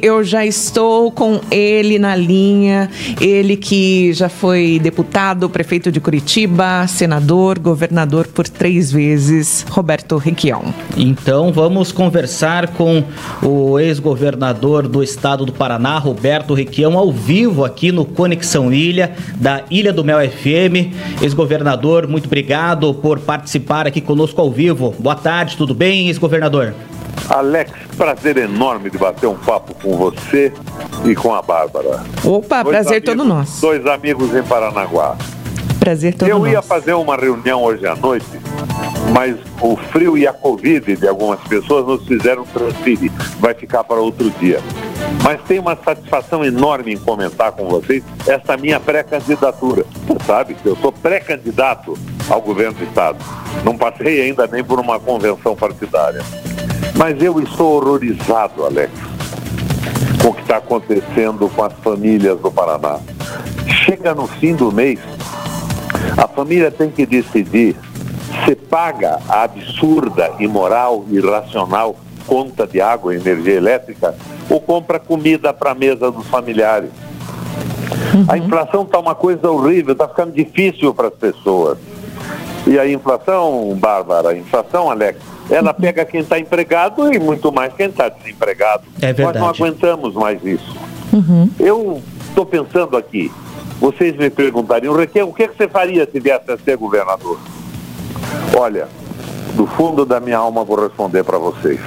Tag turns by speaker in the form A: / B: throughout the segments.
A: Eu já estou com ele na linha, ele que já foi deputado, prefeito de Curitiba, senador, governador por três vezes, Roberto Requião.
B: Então vamos conversar com o ex-governador do estado do Paraná, Roberto Requião, ao vivo aqui no Conexão Ilha, da Ilha do Mel FM. Ex-governador, muito obrigado por participar aqui conosco ao vivo. Boa tarde, tudo bem, ex-governador?
C: Alex, prazer enorme de bater um papo com você e com a Bárbara.
A: Opa, dois prazer
C: amigos,
A: todo nosso.
C: Dois amigos em Paranaguá.
A: Prazer todo
C: Eu
A: nosso.
C: ia fazer uma reunião hoje à noite, mas o frio e a Covid de algumas pessoas nos fizeram transferir. Vai ficar para outro dia. Mas tem uma satisfação enorme em comentar com vocês essa minha pré-candidatura. Você sabe que eu sou pré-candidato ao governo do Estado. Não passei ainda nem por uma convenção partidária. Mas eu estou horrorizado, Alex, com o que está acontecendo com as famílias do Paraná. Chega no fim do mês, a família tem que decidir se paga a absurda, imoral, irracional conta de água e energia elétrica ou compra comida para a mesa dos familiares. Uhum. A inflação está uma coisa horrível, está ficando difícil para as pessoas. E a inflação, Bárbara, a inflação, Alex, ela pega quem está empregado e muito mais quem está desempregado.
B: É verdade.
C: Nós não aguentamos mais isso. Uhum. Eu estou pensando aqui, vocês me perguntariam, o que, que você faria se viesse a ser governador? Olha, do fundo da minha alma vou responder para vocês.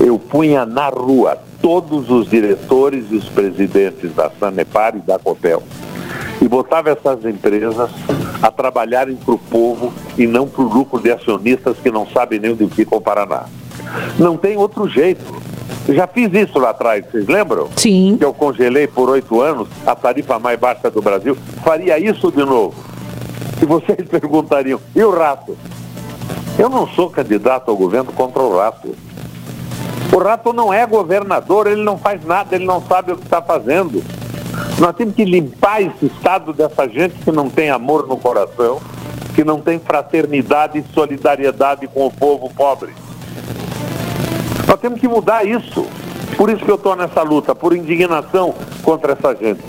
C: Eu punha na rua todos os diretores e os presidentes da Sanepar e da Copel e botava essas empresas a trabalharem para o povo e não para o lucro de acionistas que não sabem nem onde fica o Paraná. Não tem outro jeito. Já fiz isso lá atrás, vocês lembram?
A: Sim.
C: Que eu congelei por oito anos a tarifa mais baixa do Brasil. Faria isso de novo. E vocês perguntariam, e o rato? Eu não sou candidato ao governo contra o rato. O rato não é governador, ele não faz nada, ele não sabe o que está fazendo. Nós temos que limpar esse estado dessa gente que não tem amor no coração, que não tem fraternidade e solidariedade com o povo pobre. Nós temos que mudar isso. Por isso que eu estou nessa luta, por indignação contra essa gente.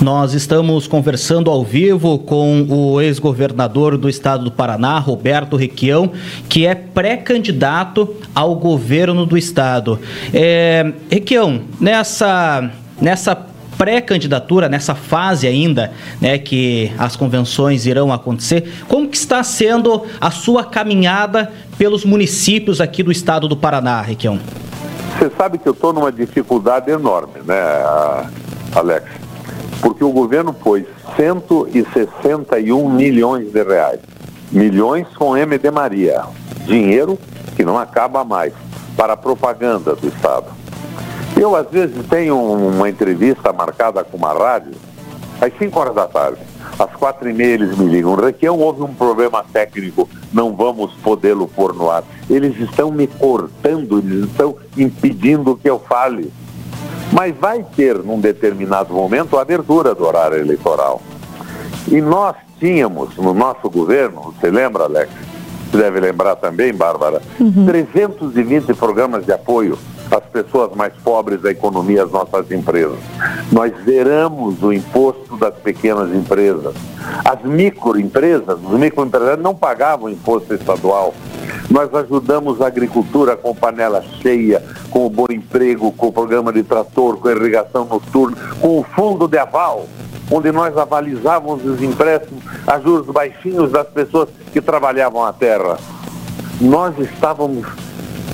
B: Nós estamos conversando ao vivo com o ex-governador do estado do Paraná, Roberto Requião, que é pré-candidato ao governo do estado. É, Requião, nessa, nessa pré-candidatura, nessa fase ainda, né, que as convenções irão acontecer, como que está sendo a sua caminhada pelos municípios aqui do estado do Paraná, Requião?
C: Você sabe que eu estou numa dificuldade enorme, né, Alex? Porque o governo pôs 161 milhões de reais. Milhões com M de Maria. Dinheiro que não acaba mais para a propaganda do Estado. Eu, às vezes, tenho uma entrevista marcada com uma rádio às 5 horas da tarde. Às quatro e meia eles me ligam, Requião, houve um problema técnico, não vamos podê-lo pôr no ar. Eles estão me cortando, eles estão impedindo que eu fale. Mas vai ter, num determinado momento, a abertura do horário eleitoral. E nós tínhamos, no nosso governo, você lembra, Alex? Você deve lembrar também, Bárbara, uhum. 320 programas de apoio às pessoas mais pobres da economia, às nossas empresas. Nós zeramos o imposto das pequenas empresas. As microempresas, os microempresários não pagavam imposto estadual. Nós ajudamos a agricultura com panela cheia, com o bom emprego, com o programa de trator, com a irrigação noturna, com o fundo de aval, onde nós avalizávamos os empréstimos a juros baixinhos das pessoas que trabalhavam a terra. Nós estávamos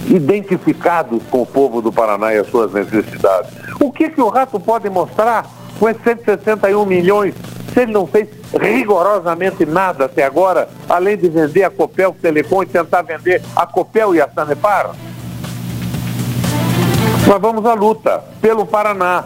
C: identificados com o povo do Paraná e as suas necessidades. O que, que o rato pode mostrar com esses 161 milhões se ele não fez rigorosamente nada até agora, além de vender a Copel Telecom e tentar vender a Copel e a Sanepar? Nós vamos à luta pelo Paraná.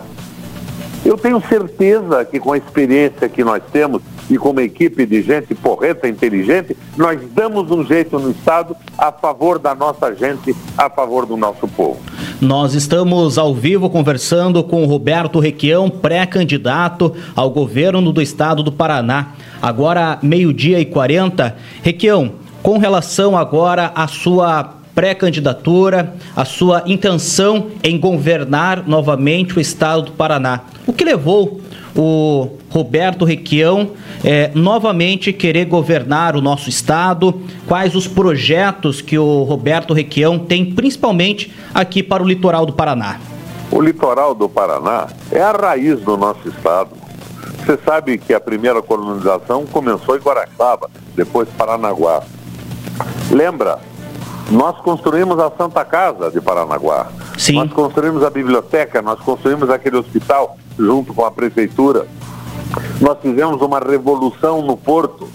C: Eu tenho certeza que com a experiência que nós temos e com uma equipe de gente porreta, inteligente, nós damos um jeito no Estado a favor da nossa gente, a favor do nosso povo.
B: Nós estamos ao vivo conversando com Roberto Requião, pré-candidato ao governo do estado do Paraná. Agora, meio-dia e 40. Requião, com relação agora à sua pré-candidatura, a sua intenção em governar novamente o estado do Paraná. O que levou o Roberto Requião é, novamente querer governar o nosso estado? Quais os projetos que o Roberto Requião tem, principalmente aqui para o litoral do Paraná?
C: O litoral do Paraná é a raiz do nosso estado. Você sabe que a primeira colonização começou em Guaraxaba, depois Paranaguá. Lembra? Nós construímos a Santa Casa de Paranaguá. Sim. Nós construímos a biblioteca, nós construímos aquele hospital junto com a prefeitura. Nós fizemos uma revolução no porto,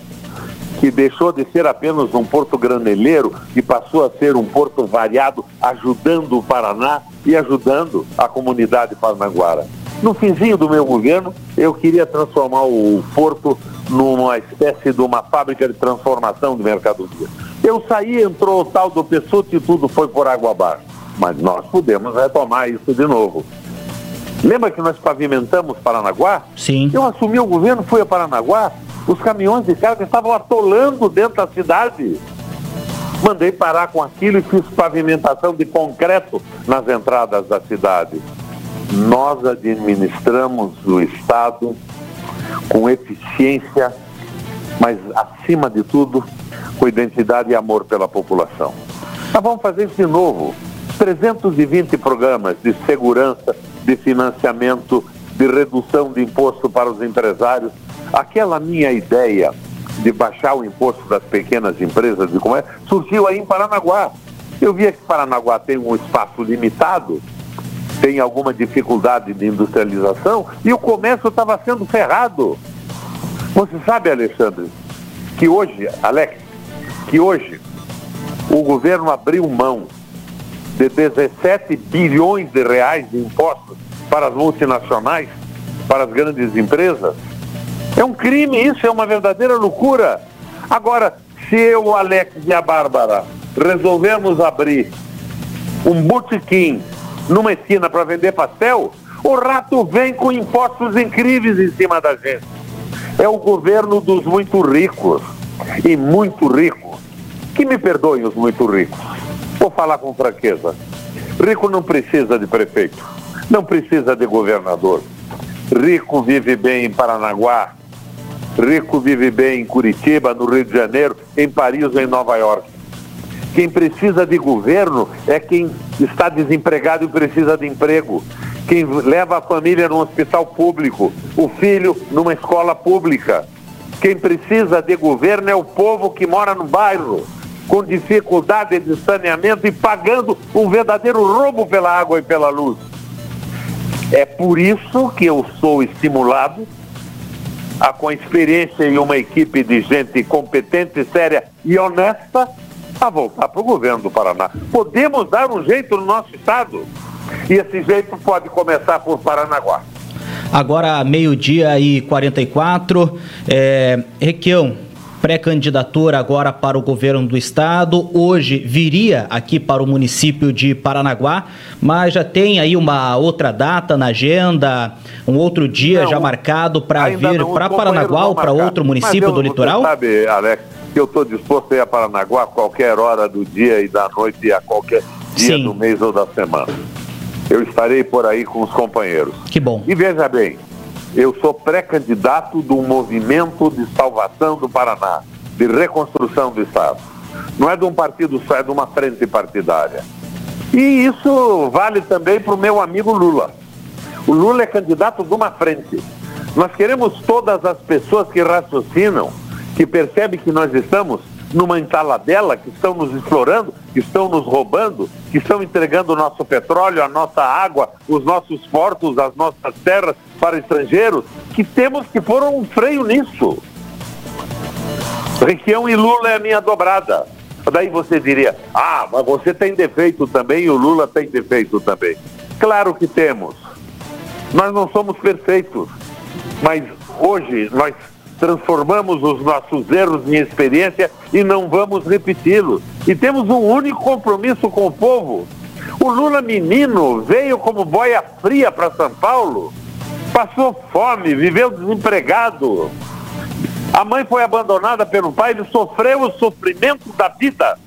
C: que deixou de ser apenas um porto graneleiro e passou a ser um porto variado, ajudando o Paraná e ajudando a comunidade paranaguara. No finzinho do meu governo, eu queria transformar o porto numa espécie de uma fábrica de transformação de mercadoria. Eu saí, entrou o tal do Pessoto e tudo foi por água abaixo. Mas nós podemos retomar isso de novo. Lembra que nós pavimentamos Paranaguá?
B: Sim.
C: Eu assumi o governo, fui a Paranaguá, os caminhões de carga estavam atolando dentro da cidade. Mandei parar com aquilo e fiz pavimentação de concreto nas entradas da cidade. Nós administramos o Estado com eficiência, mas acima de tudo, com identidade e amor pela população. Nós vamos fazer isso de novo. 320 programas de segurança, de financiamento, de redução de imposto para os empresários. Aquela minha ideia de baixar o imposto das pequenas empresas de comércio surgiu aí em Paranaguá. Eu via que Paranaguá tem um espaço limitado, tem alguma dificuldade de industrialização e o comércio estava sendo ferrado. Você sabe, Alexandre, que hoje, Alex, que hoje o governo abriu mão de 17 bilhões de reais de impostos para as multinacionais, para as grandes empresas. É um crime isso, é uma verdadeira loucura. Agora, se eu, Alex e a Bárbara resolvemos abrir um botequim numa esquina para vender pastel, o rato vem com impostos incríveis em cima da gente. É o governo dos muito ricos. E muito ricos. Que me perdoem os muito ricos Vou falar com franqueza. Rico não precisa de prefeito, não precisa de governador. Rico vive bem em Paranaguá, rico vive bem em Curitiba, no Rio de Janeiro, em Paris ou em Nova York. Quem precisa de governo é quem está desempregado e precisa de emprego. Quem leva a família num hospital público, o filho numa escola pública. Quem precisa de governo é o povo que mora no bairro com dificuldade de saneamento e pagando um verdadeiro roubo pela água e pela luz. É por isso que eu sou estimulado a, com experiência e uma equipe de gente competente, séria e honesta, a voltar para o governo do Paraná. Podemos dar um jeito no nosso estado. E esse jeito pode começar por Paranaguá.
B: Agora, meio-dia e 44. É, Requião, pré-candidatura agora para o governo do estado. Hoje viria aqui para o município de Paranaguá, mas já tem aí uma outra data na agenda, um outro dia não, já marcado para vir para Paranaguá ou para outro município eu, do litoral?
C: sabe, Alex, que eu estou disposto a ir a Paranaguá a qualquer hora do dia e da noite e a qualquer dia Sim. do mês ou da semana. Eu estarei por aí com os companheiros.
B: Que bom.
C: E veja bem, eu sou pré-candidato do movimento de salvação do Paraná, de reconstrução do Estado. Não é de um partido só, é de uma frente partidária. E isso vale também para o meu amigo Lula. O Lula é candidato de uma frente. Nós queremos todas as pessoas que raciocinam, que percebem que nós estamos numa entaladela, que estão nos explorando, que estão nos roubando, que estão entregando o nosso petróleo, a nossa água, os nossos portos, as nossas terras para estrangeiros, que temos que pôr um freio nisso. Requião e Lula é a minha dobrada. Daí você diria, ah, mas você tem defeito também e o Lula tem defeito também. Claro que temos. Nós não somos perfeitos, mas hoje nós transformamos os nossos erros em experiência e não vamos repeti-los. E temos um único compromisso com o povo. O Lula menino veio como boia fria para São Paulo, passou fome, viveu desempregado. A mãe foi abandonada pelo pai, ele sofreu o sofrimento da vida.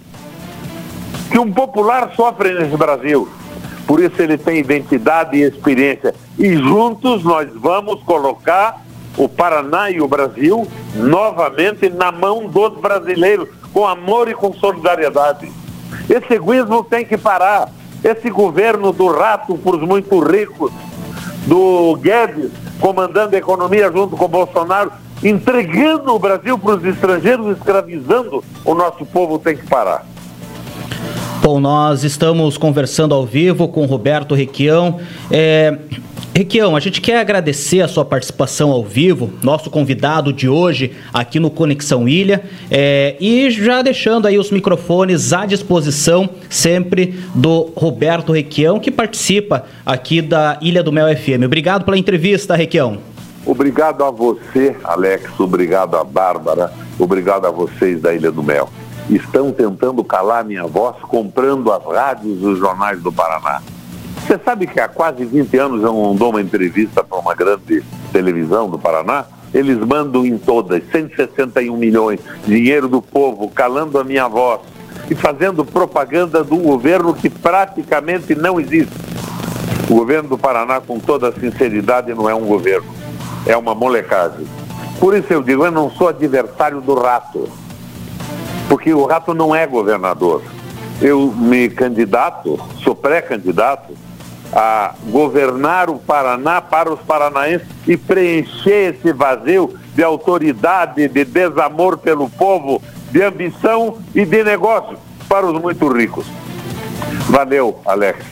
C: que um popular sofre nesse Brasil. Por isso ele tem identidade e experiência. E juntos nós vamos colocar o Paraná e o Brasil novamente na mão dos brasileiros, com amor e com solidariedade. Esse egoísmo tem que parar. Esse governo do rato por os muito ricos, do Guedes comandando a economia junto com Bolsonaro, entregando o Brasil para os estrangeiros, escravizando o nosso povo, tem que parar.
B: Bom, nós estamos conversando ao vivo com Roberto Requião. É, Requião, a gente quer agradecer a sua participação ao vivo, nosso convidado de hoje aqui no Conexão Ilha, é, e já deixando aí os microfones à disposição sempre do Roberto Requião, que participa aqui da Ilha do Mel FM. Obrigado pela entrevista, Requião.
C: Obrigado a você, Alex, obrigado a Bárbara, obrigado a vocês da Ilha do Mel. Estão tentando calar minha voz comprando as rádios e os jornais do Paraná. Você sabe que há quase 20 anos eu não dou uma entrevista para uma grande televisão do Paraná? Eles mandam em todas 161 milhões, dinheiro do povo, calando a minha voz e fazendo propaganda do governo que praticamente não existe. O governo do Paraná, com toda sinceridade, não é um governo, é uma molecagem. Por isso eu digo, eu não sou adversário do rato, porque o rato não é governador. Eu me candidato, sou pré-candidato a governar o Paraná para os paranaenses e preencher esse vazio de autoridade, de desamor pelo povo, de ambição e de negócio para os muito ricos. Valeu, Alex.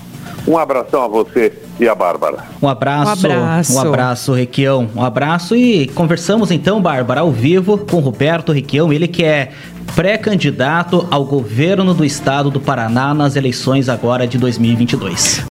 C: Um abração a você e a Bárbara.
B: Um abraço, um abraço, um abraço, Requião. Um abraço e conversamos então, Bárbara, ao vivo com Roberto Requião, ele que é pré-candidato ao governo do estado do Paraná nas eleições agora de 2022.